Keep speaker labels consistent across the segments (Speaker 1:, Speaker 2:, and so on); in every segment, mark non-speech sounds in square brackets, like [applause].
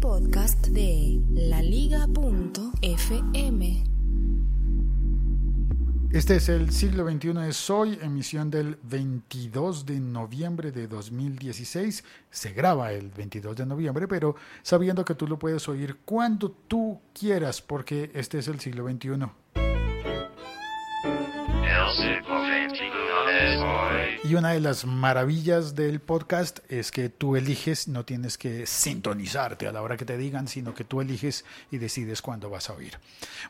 Speaker 1: podcast de laliga.fm.
Speaker 2: Este es el siglo XXI es hoy, emisión del 22 de noviembre de 2016. Se graba el 22 de noviembre, pero sabiendo que tú lo puedes oír cuando tú quieras, porque este es el siglo XXI. Y una de las maravillas del podcast es que tú eliges, no tienes que sintonizarte a la hora que te digan, sino que tú eliges y decides cuándo vas a oír.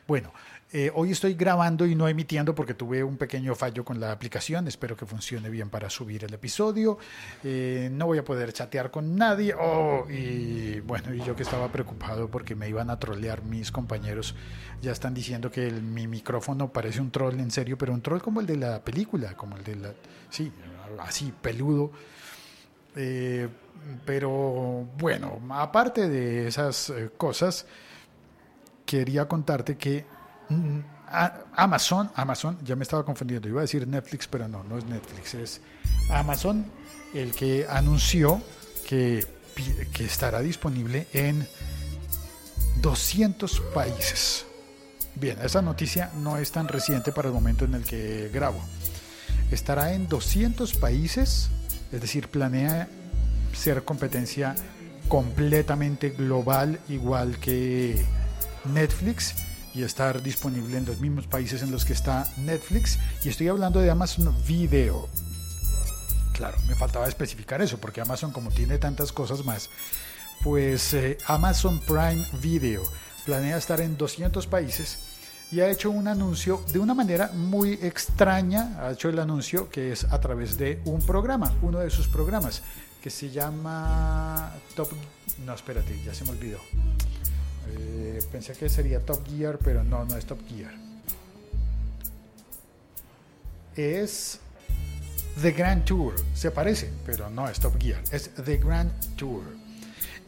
Speaker 2: Bueno, eh, hoy estoy grabando y no emitiendo porque tuve un pequeño fallo con la aplicación. Espero que funcione bien para subir el episodio. Eh, no voy a poder chatear con nadie. Oh, y bueno, y yo que estaba preocupado porque me iban a trolear mis compañeros. Ya están diciendo que mi micrófono parece un troll en serio, pero un troll como el de la película, como el de la. Sí, así, peludo. Eh, pero bueno, aparte de esas cosas, quería contarte que Mm, Amazon, Amazon, ya me estaba confundiendo, iba a decir Netflix, pero no, no es Netflix, es Amazon el que anunció que, que estará disponible en 200 países. Bien, esa noticia no es tan reciente para el momento en el que grabo. Estará en 200 países, es decir, planea ser competencia completamente global, igual que Netflix y estar disponible en los mismos países en los que está Netflix. Y estoy hablando de Amazon Video. Claro, me faltaba especificar eso, porque Amazon como tiene tantas cosas más, pues eh, Amazon Prime Video planea estar en 200 países y ha hecho un anuncio de una manera muy extraña, ha hecho el anuncio que es a través de un programa, uno de sus programas, que se llama Top... No, espérate, ya se me olvidó. Eh, pensé que sería Top Gear, pero no, no es Top Gear. Es The Grand Tour. Se parece, pero no es Top Gear. Es The Grand Tour.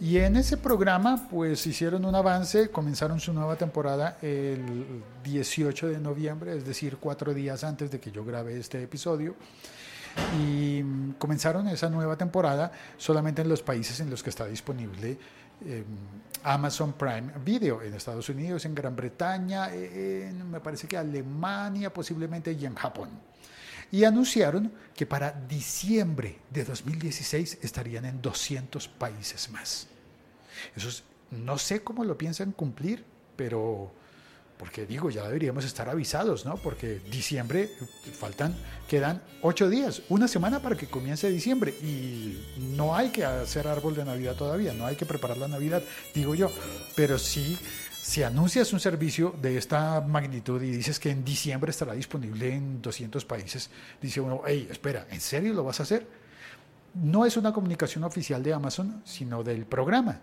Speaker 2: Y en ese programa, pues hicieron un avance, comenzaron su nueva temporada el 18 de noviembre, es decir, cuatro días antes de que yo grabe este episodio. Y comenzaron esa nueva temporada solamente en los países en los que está disponible Em, Amazon Prime Video en Estados Unidos, en Gran Bretaña, en, me parece que Alemania posiblemente y en Japón. Y anunciaron que para diciembre de 2016 estarían en 200 países más. Eso no sé cómo lo piensan cumplir, pero porque digo, ya deberíamos estar avisados, ¿no? Porque diciembre faltan, quedan ocho días, una semana para que comience diciembre y no hay que hacer árbol de Navidad todavía, no hay que preparar la Navidad, digo yo, pero sí, si anuncias un servicio de esta magnitud y dices que en diciembre estará disponible en 200 países, dice uno, hey, espera, ¿en serio lo vas a hacer? No es una comunicación oficial de Amazon, sino del programa.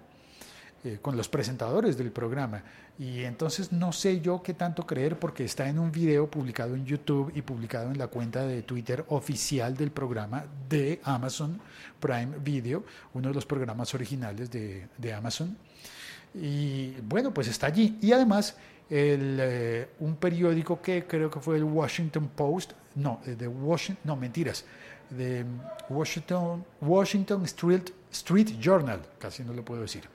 Speaker 2: Eh, con los presentadores del programa. Y entonces no sé yo qué tanto creer porque está en un video publicado en YouTube y publicado en la cuenta de Twitter oficial del programa de Amazon Prime Video, uno de los programas originales de, de Amazon. Y bueno, pues está allí. Y además eh, un periódico que creo que fue el Washington Post, no, de Washington, no, mentiras, de Washington, Washington Street, Street Journal, casi no lo puedo decir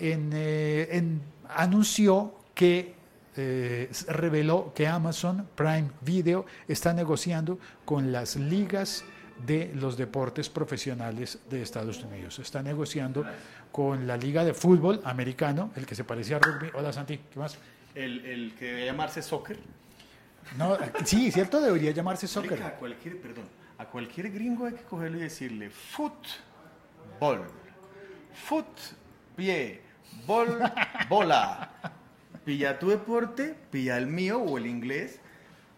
Speaker 2: eh, en, anunció que eh, reveló que Amazon Prime Video está negociando con las ligas de los deportes profesionales de Estados Unidos. Está negociando con la liga de fútbol americano, el que se parecía a rugby. Hola Santi, ¿qué más?
Speaker 3: El, que debe llamarse soccer.
Speaker 2: No, sí, cierto, debería llamarse soccer.
Speaker 3: A cualquier, perdón, a cualquier gringo hay que cogerlo y decirle fútbol, fut, pie, Bol, bola. Pilla tu deporte, pilla el mío o el inglés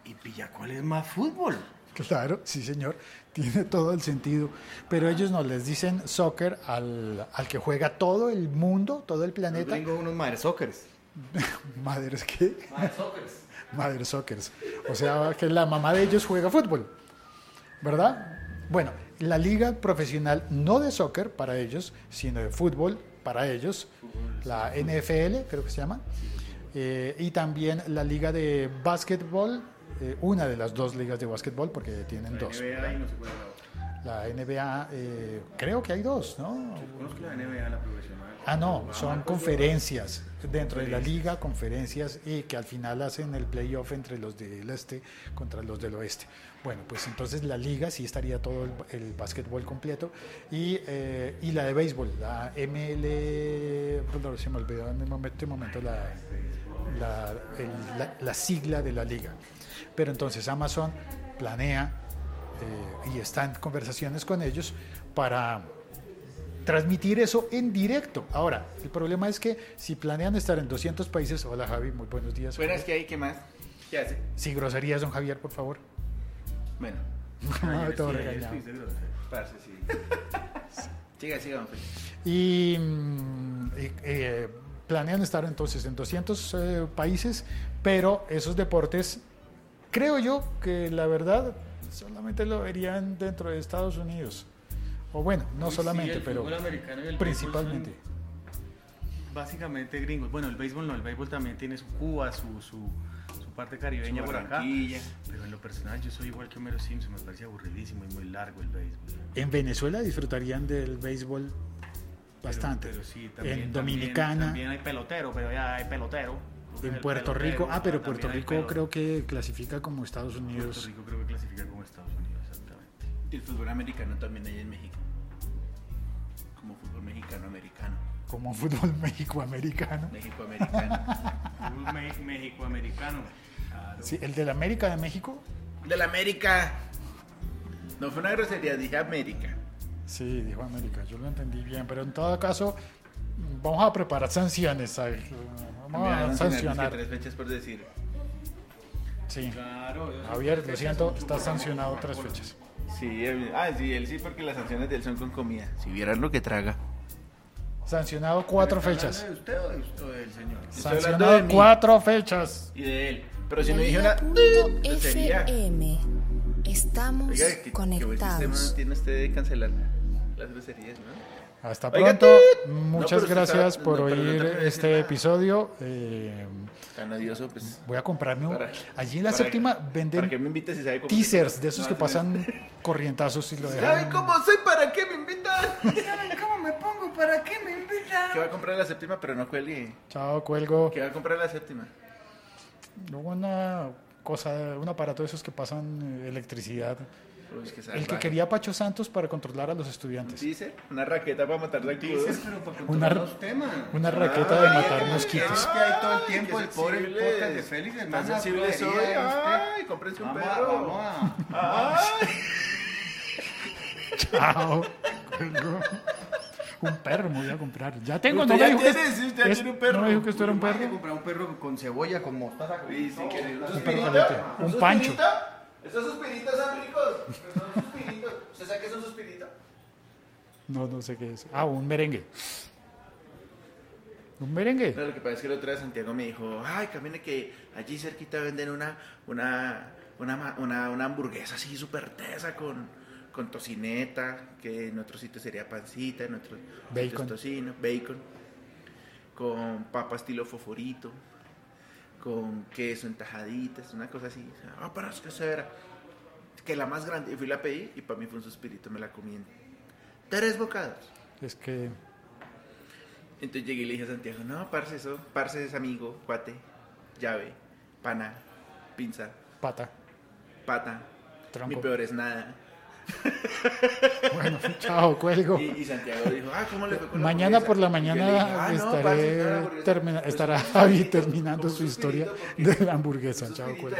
Speaker 3: y pilla cuál es más fútbol.
Speaker 2: Claro, sí señor, [laughs] tiene todo el sentido. Pero ellos no les dicen soccer al, que juega todo el mundo, todo el planeta.
Speaker 3: Tengo unos madres soccers. [laughs]
Speaker 2: ¿Madres qué?
Speaker 3: Madres soccers. [laughs]
Speaker 2: Madres soccers. O sea que la mamá de ellos juega fútbol, ¿verdad? Bueno, la liga profesional no de soccer para ellos, sino de fútbol para ellos, la NFL creo que se llama, eh, y también la liga de básquetbol, eh, una de las dos ligas de básquetbol, porque tienen dos. La NBA, eh, creo que hay dos, ¿no?
Speaker 3: Yo conozco la NBA, la profesional.
Speaker 2: Ah, no, son
Speaker 3: Marcos
Speaker 2: conferencias dentro de la liga, conferencias y que al final hacen el playoff entre los del este contra los del oeste. Bueno, pues entonces la liga sí estaría todo el, el básquetbol completo y, eh, y la de béisbol, la ML, perdón, se me olvidó en el momento, este momento la, la, el- la- la sigla de la liga. Pero entonces Amazon planea eh, y está en conversaciones con ellos para transmitir eso en directo. Ahora, el problema es que si planean estar en 200 países, hola Javi, muy buenos días.
Speaker 1: Buenas, ¿qué hay? ¿Qué más? ¿Qué hace?
Speaker 2: Sin groserías, don Javier, por favor.
Speaker 1: Bueno, [laughs]
Speaker 3: Ayer
Speaker 2: Todo
Speaker 3: sí,
Speaker 2: regañado.
Speaker 1: parce, sí. [laughs] siga, siga, don Felipe.
Speaker 2: Y, mm, y, eh, planean estar entonces en 200 eh, países, pero esos deportes, creo yo que la verdad solamente lo verían dentro de Estados Unidos. O bueno, no
Speaker 3: Sí,
Speaker 2: solamente,
Speaker 3: el
Speaker 2: pero
Speaker 3: americano y el
Speaker 2: principalmente.
Speaker 3: Básicamente gringos. Bueno, el béisbol no, el béisbol también tiene su Cuba, su, su, su parte caribeña por acá. Pero en lo personal yo soy igual que Homero Simpson, me parece aburridísimo y muy largo el béisbol.
Speaker 2: En Venezuela disfrutarían del béisbol bastante.
Speaker 3: Pero, pero sí, también,
Speaker 2: en
Speaker 3: también-
Speaker 2: Dominicana,
Speaker 3: También, hay pelotero, pero ya hay pelotero.
Speaker 2: En Puerto Rico. Ah, pero Puerto Rico creo que clasifica como Estados
Speaker 3: Puerto
Speaker 2: Unidos.
Speaker 3: Rico creo que clasifica como Estados Unidos, exactamente.
Speaker 1: Y el fútbol americano también hay en México. Como fútbol mexicano-americano.
Speaker 2: Como fútbol [laughs] México-americano.
Speaker 1: México-americano. [laughs]
Speaker 3: Fútbol me- México-americano. Claro.
Speaker 2: Sí, el del América de México.
Speaker 1: ¡De la América! No fue una grosería, dije América.
Speaker 2: Sí, dijo América, yo lo entendí bien, pero en todo caso vamos a preparar sanciones. a Vamos a
Speaker 1: a sancionar tres fechas por decir.
Speaker 2: Sí.
Speaker 3: Claro,
Speaker 2: Javier, lo siento, estás sancionado tres fechas.
Speaker 1: Sí, él, ah, sí, él sí, porque las sanciones de él son con comida. Si vieran lo que traga.
Speaker 2: Sancionado cuatro
Speaker 3: ¿Está
Speaker 2: fechas.
Speaker 3: ¿De usted o de usted o del señor?
Speaker 2: Sancionado
Speaker 1: de
Speaker 2: cuatro fechas.
Speaker 1: Y de él. Pero si no dije una.
Speaker 4: FM. Estamos
Speaker 1: Oiga, ¿qué, qué buen sistema
Speaker 4: conectados.
Speaker 1: tiene usted de cancelar las groserías, ¿no?
Speaker 2: Hasta
Speaker 1: Oiga,
Speaker 2: pronto. Muchas
Speaker 1: No,
Speaker 2: gracias
Speaker 1: está-
Speaker 2: por
Speaker 1: no, pero no
Speaker 2: oír este
Speaker 1: nada.
Speaker 2: episodio. Eh,
Speaker 1: Tan odioso, pues.
Speaker 2: voy a comprarme un...
Speaker 1: Para-
Speaker 2: Allí en la
Speaker 1: para-
Speaker 2: séptima
Speaker 1: ¿Para qué
Speaker 2: venden
Speaker 1: me invitas si sabe cómo
Speaker 2: teasers de esos
Speaker 1: No,
Speaker 2: que
Speaker 1: no,
Speaker 2: pasan corrientazos y lo
Speaker 1: ¿Saben
Speaker 2: dejan.
Speaker 1: cómo soy? ¿Para qué me invitan? [laughs]
Speaker 3: ¿Saben cómo me pongo? ¿Para qué me invitan?
Speaker 1: Que va a comprar la séptima, pero no cuelgue.
Speaker 2: Chao, cuelgo.
Speaker 1: Que va a comprar la séptima.
Speaker 2: Una cosa, un aparato de esos que pasan electricidad.
Speaker 1: Uy, es que
Speaker 2: El que quería Pacho Santos para controlar a los
Speaker 1: ¿Un
Speaker 2: estudiantes.
Speaker 1: teaser? Una raqueta para matar
Speaker 3: para
Speaker 2: Una-
Speaker 3: controlar los temas.
Speaker 2: Una raqueta de matar mosquitos.
Speaker 3: Es que hay todo el tiempo el pobre podcast de Félix,
Speaker 1: Tan
Speaker 3: hermano.
Speaker 1: sensibles
Speaker 3: florería
Speaker 1: soy.
Speaker 3: usted.
Speaker 1: Ay, cómprense un perro.
Speaker 3: vamos a...
Speaker 1: Ay.
Speaker 2: Chao. Un perro me voy a comprar. Ya tengo,
Speaker 1: Usted
Speaker 2: no
Speaker 1: ya
Speaker 2: me dijo que,
Speaker 1: tiene, sí, usted ya
Speaker 2: es-
Speaker 1: tiene un perro.
Speaker 2: no me dijo que esto era un
Speaker 3: que
Speaker 2: perro.
Speaker 3: comprar un perro con cebolla, con mostaza. con
Speaker 1: Sí, sí, que- ¿Un
Speaker 2: caliente. Un pancho.
Speaker 1: suspirito? ¿Esos suspiritos son ricos? Son suspiritos. ¿Usted sabe qué es un suspirito?
Speaker 2: No, no sé qué es. Ah, un merengue. Un merengue.
Speaker 1: No, lo que pasa es que el otro día Santiago me dijo, ay, camine que allí cerquita venden una, una, una, una, una hamburguesa así súper tesa con, con tocineta, que en otro sitio sería pancita, en otro sitio es
Speaker 2: Bacon.
Speaker 1: tocino, bacon, con papa estilo foforito, con queso en tajaditas, una cosa así. Ah, pero es que eso era. Que la más grande, y fui y la pedí, y para mí fue un suspirito, me la comí en tres bocados.
Speaker 2: Es que
Speaker 1: Entonces llegué y le dije a Santiago, no, parce, eso, parce es amigo, cuate, llave, pana, pinza,
Speaker 2: pata.
Speaker 1: pata,
Speaker 2: Tronco.
Speaker 1: mi peor es nada. [laughs]
Speaker 2: Bueno, [laughs] chao, cuelgo.
Speaker 1: Y, y Santiago dijo, ah, ¿cómo le fue con la
Speaker 2: Mañana
Speaker 1: hamburguesa?"
Speaker 2: por la mañana
Speaker 1: dije, "Ah,
Speaker 2: estaré
Speaker 1: parce, está la hamburguesa".
Speaker 2: termina-
Speaker 1: Pues,
Speaker 2: estará Javi terminando su historia de la hamburguesa. Chao, cuelgo.